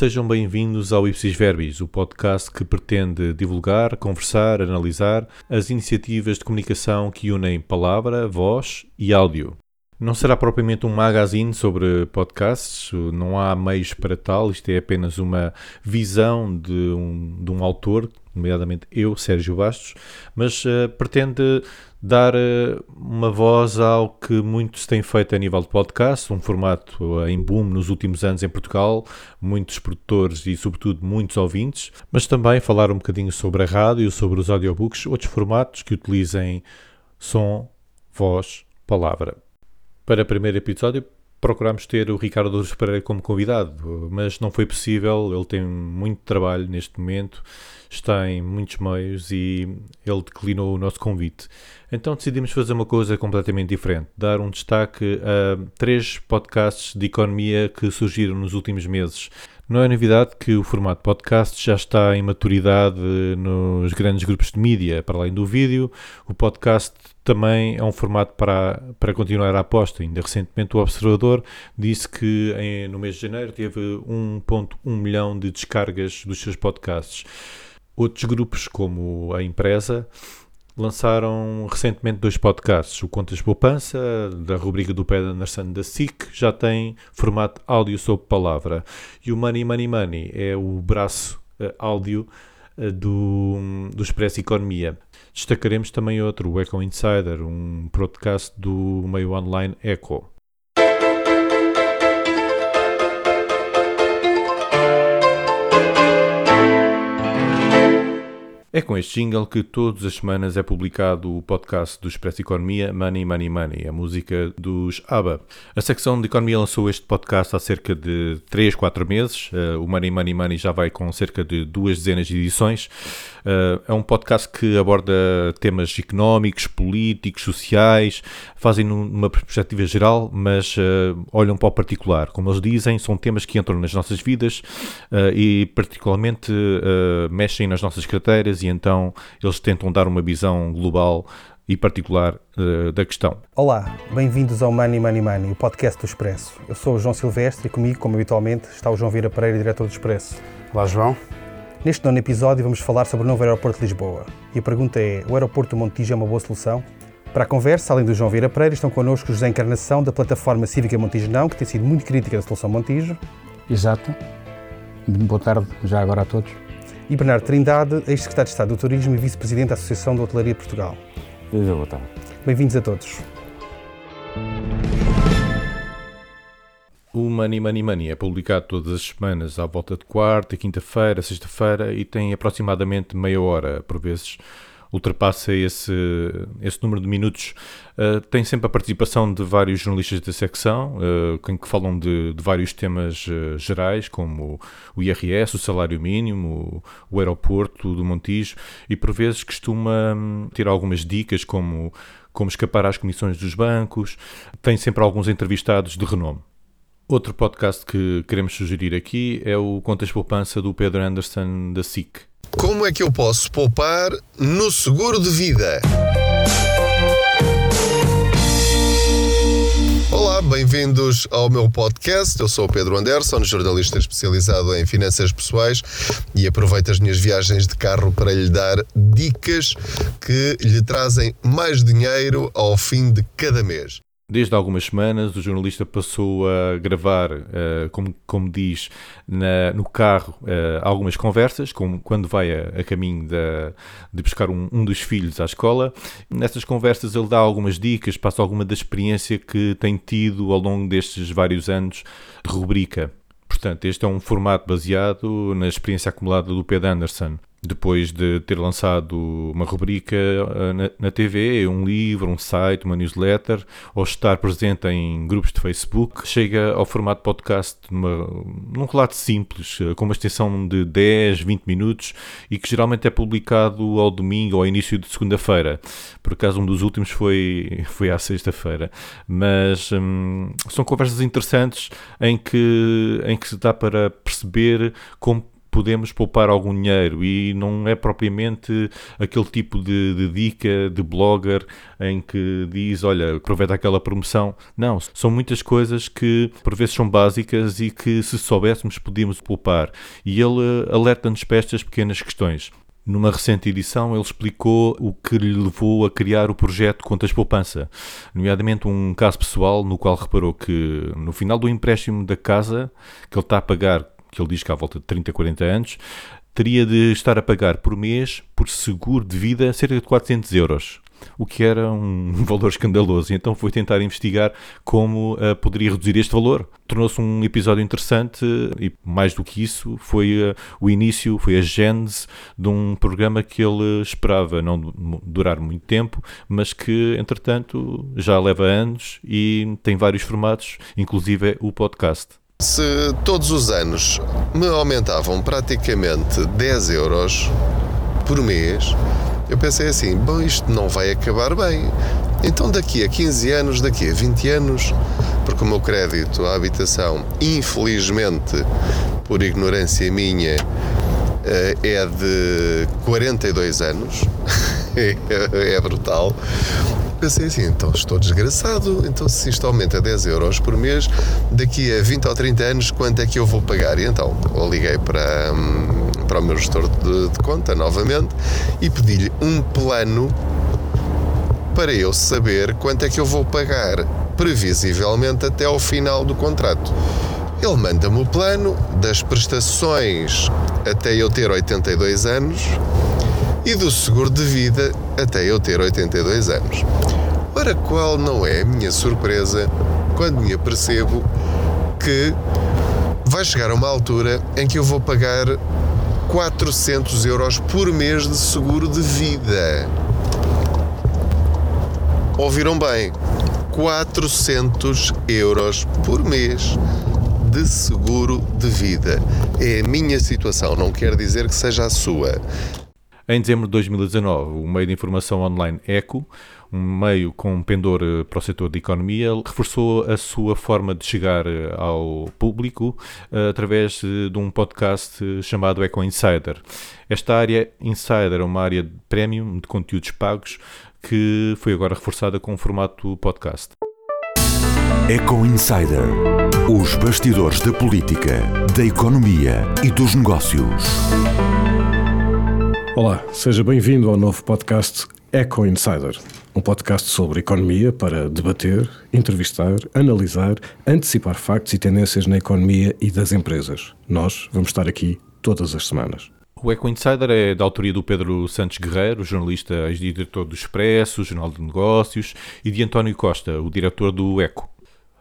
Sejam bem-vindos ao Ipsis Verbis, o podcast que pretende divulgar, conversar, analisar as iniciativas de comunicação que unem palavra, voz e áudio. Não será propriamente um magazine sobre podcasts, não há meios para tal, isto é apenas uma visão de um, de um autor, nomeadamente eu, Sérgio Bastos, mas uh, pretende dar uh, uma voz ao que muito se tem feito a nível de podcast, um formato uh, em boom nos últimos anos em Portugal, muitos produtores e, sobretudo, muitos ouvintes, mas também falar um bocadinho sobre a rádio, sobre os audiobooks, outros formatos que utilizem som, voz, palavra. Para o primeiro episódio, procurámos ter o Ricardo Douros Pereira como convidado, mas não foi possível. Ele tem muito trabalho neste momento, está em muitos meios e ele declinou o nosso convite. Então decidimos fazer uma coisa completamente diferente: dar um destaque a três podcasts de economia que surgiram nos últimos meses. Não é novidade que o formato podcast já está em maturidade nos grandes grupos de mídia, para além do vídeo. O podcast também é um formato para, para continuar a aposta. Ainda recentemente o Observador disse que em, no mês de janeiro teve 1.1 milhão de descargas dos seus podcasts. Outros grupos, como a Empresa, lançaram recentemente dois podcasts. O Contas Poupança, da rubrica do Pedro Anderson da SIC, já tem formato áudio sob palavra. E o Money Money Money é o braço uh, áudio uh, do, do Expresso Economia. Destacaremos também outro, o Eco Insider, um podcast do meio online Eco. É com este jingle que todas as semanas é publicado o podcast do Expresso Economia Money Money Money, a música dos ABBA. A secção de Economia lançou este podcast há cerca de 3, 4 meses. Uh, o Money Money Money já vai com cerca de duas dezenas de edições. Uh, é um podcast que aborda temas económicos, políticos, sociais, fazem numa perspectiva geral, mas uh, olham para o particular. Como eles dizem, são temas que entram nas nossas vidas e particularmente mexem nas nossas carteiras e então eles tentam dar uma visão global e particular uh, da questão. Olá, bem-vindos ao Money Money Money, o podcast do Expresso. Eu sou o João Silvestre e comigo, como habitualmente, está o João Vira Pereira, diretor do Expresso. Olá, João. Neste nono episódio vamos falar sobre o novo aeroporto de Lisboa. E a pergunta é, o aeroporto do Montijo é uma boa solução? Para a conversa, além do João Vira Pereira, estão connosco José Encarnação, da plataforma Cívica Montijo que tem sido muito crítica da solução Montijo. Exato. Boa tarde já agora a todos e Bernardo Trindade, ex-secretário de Estado do Turismo e vice-presidente da Associação de Hotelaria de Portugal. Boa tarde. Bem-vindos a todos. O Money Money Money é publicado todas as semanas à volta de quarta, quinta-feira, sexta-feira e tem aproximadamente meia hora, por vezes ultrapassa esse, esse número de minutos. Uh, tem sempre a participação de vários jornalistas da secção, uh, que falam de, de vários temas uh, gerais, como o IRS, o salário mínimo, o, o aeroporto do Montijo, e por vezes costuma um, ter algumas dicas, como como escapar às comissões dos bancos. Tem sempre alguns entrevistados de renome. Outro podcast que queremos sugerir aqui é o Contas Poupança do Pedro Anderson da SIC. Como é que eu posso poupar no seguro de vida? Olá, bem-vindos ao meu podcast. Eu sou o Pedro Anderson, jornalista especializado em finanças pessoais e aproveito as minhas viagens de carro para lhe dar dicas que lhe trazem mais dinheiro ao fim de cada mês. Desde algumas semanas, o jornalista passou a gravar, uh, como, como diz, na, no carro, uh, algumas conversas, como quando vai a, a caminho de, buscar um, um, dos filhos à escola. Nessas conversas, ele dá algumas dicas, passa alguma da experiência que tem tido ao longo destes vários anos de rubrica. Portanto, este é um formato baseado na experiência acumulada do Pedro Anderson depois de ter lançado uma rubrica eh, na, na, TV, um livro, um site, uma newsletter, ou estar presente em grupos de Facebook, chega ao formato podcast numa, num relato simples, eh, com uma extensão de 10, 20 minutos e que geralmente é publicado ao domingo ou ao início de segunda-feira. Por acaso, um dos últimos foi, foi à sexta-feira. Mas hum, são conversas interessantes em que, em que se dá para perceber como podemos poupar algum dinheiro e não é propriamente aquele tipo de, de, dica de blogger em que diz, olha, aproveita aquela promoção. Não, são muitas coisas que por vezes são básicas e que se soubéssemos podíamos poupar. E ele alerta-nos para estas pequenas questões. Numa recente edição, ele explicou o que lhe levou a criar o projeto Contas Poupança, nomeadamente um caso pessoal no qual reparou que no final do empréstimo da casa que ele está a pagar, que ele diz que há volta de 30, 40 anos, teria de estar a pagar por mês, por seguro de vida, cerca de 400 euros o que era um valor escandaloso. E então foi tentar investigar como uh, poderia reduzir este valor. Tornou-se um episódio interessante e, mais do que isso, foi uh, o início, foi a gênese de um programa que ele esperava não durar muito tempo, mas que, entretanto, já leva anos e tem vários formatos, inclusive o podcast. Se todos os anos me aumentavam praticamente 10 euros por mês, eu pensei assim: bom, isto não vai acabar bem. Então, daqui a 15 anos, daqui a 20 anos, porque o meu crédito à habitação, infelizmente, por ignorância minha, eh, é de 42 anos, é brutal. Pensei assim, então estou desgraçado, então se isto aumenta 10 euros por mês, daqui a 20 ou 30 anos, quanto é que eu vou pagar? E então, eu liguei para, hum, para o meu gestor de, de conta novamente e pedi-lhe um plano para eu saber quanto é que eu vou pagar previsivelmente até ao final do contrato. Ele manda-me o plano das prestações até eu ter 82 anos e do seguro de vida até eu ter 82 anos. Ora, qual não é a minha surpresa quando me apercebo que vai chegar uma altura em que eu vou pagar 400 euros por mês de seguro de vida. Ouviram bem? 400 euros por mês de seguro de vida. É a minha situação, não quer dizer que seja a sua. Em dezembro de 2019, o meio de informação online ECO um meio com pendor eh, para o setor da economia, reforçou a sua forma de chegar eh, ao público eh, através de um podcast chamado Eco Insider. Esta área Insider é uma área premium de conteúdos pagos que foi agora reforçada com o formato podcast. Eco Insider. Os bastidores da política, da economia e dos negócios. Olá, seja bem-vindo ao novo podcast Eco Insider um podcast sobre economia para debater, entrevistar, analisar, antecipar factos e tendências na economia e das empresas. Nós vamos estar aqui todas as semanas. O Eco Insider é da autoria do Pedro Santos Guerreiro, jornalista ex-diretor do Expresso, Jornal de Negócios, e de António Costa, o diretor do Eco.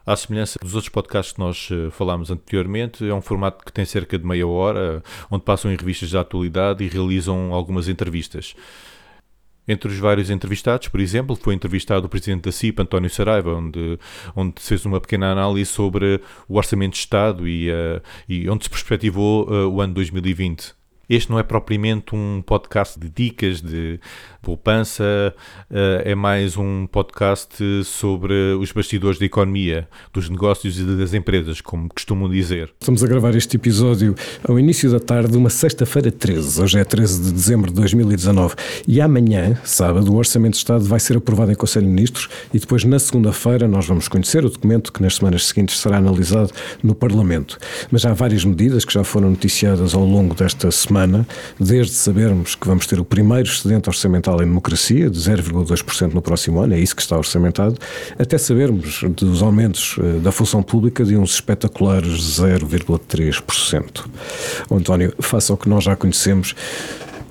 À semelhança dos outros podcasts que nós eh, falámos anteriormente, é um formato que tem cerca de meia hora, onde passam em revistas da atualidade e realizam algumas entrevistas. Entre os vários entrevistados, por exemplo, foi entrevistado o presidente da CIP, António Saraiva, onde, onde fez uma pequena análise sobre o orçamento de Estado e, uh, e onde se perspectivou uh, o ano 2020. Este não é propriamente um podcast de dicas de poupança, eh, é mais um podcast sobre os bastidores da economia, dos negócios e das empresas, como costumam dizer. Estamos a gravar este episódio ao início da tarde, uma sexta-feira 13. Hoje é 13 de dezembro de 2019 e amanhã, sábado, o Orçamento de Estado vai ser aprovado em Conselho de Ministros e depois, na segunda-feira, nós vamos conhecer o documento que nas semanas seguintes será analisado no Parlamento. Mas há várias medidas que já foram noticiadas ao longo desta semana semana, desde sabermos que vamos ter o primeiro excedente orçamental em democracia, de 0,2% no próximo ano, é isso que está orçamentado, até sabermos dos aumentos eh, da função pública de uns espetaculares 0,3%. António, faça o que nós já conhecemos,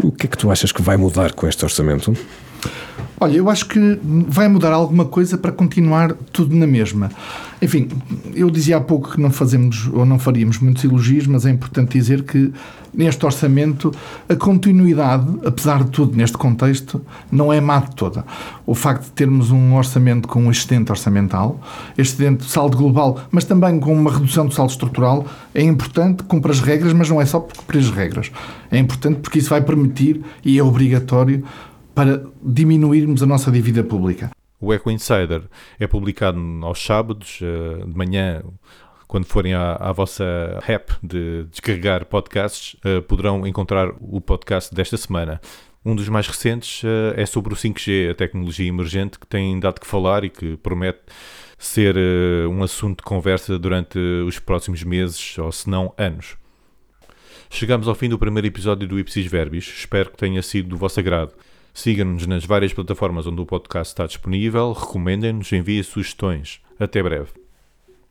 o que é que tu achas que vai mudar com este orçamento? Olha, eu acho que vai mudar alguma coisa para continuar tudo na mesma. Enfim, eu dizia há pouco que não fazemos ou não faríamos muitos elogios, mas é importante dizer que neste orçamento a continuidade, apesar de tudo neste contexto, não é má de toda. O facto de termos um orçamento com um excedente orçamental, excedente de saldo global, mas também com uma redução do saldo estrutural, é importante, cumpre as regras, mas não é só por cumprir as regras. É importante porque isso vai permitir, e é obrigatório, para diminuirmos a nossa dívida pública. O Eco Insider é publicado aos sábados, eh, de manhã, quando forem à, à vossa app de descarregar podcasts, uh, poderão encontrar o podcast desta semana. Um dos mais recentes uh, é sobre o 5G, a tecnologia emergente que tem dado que falar e que promete ser um assunto de conversa durante os próximos meses ou se não anos. Chegamos ao fim do primeiro episódio do Ipsis Verbis. Espero que tenha sido do vosso agrado. Sigam-nos nas várias plataformas onde o podcast está disponível, recomendem-nos, enviem sugestões. Até breve.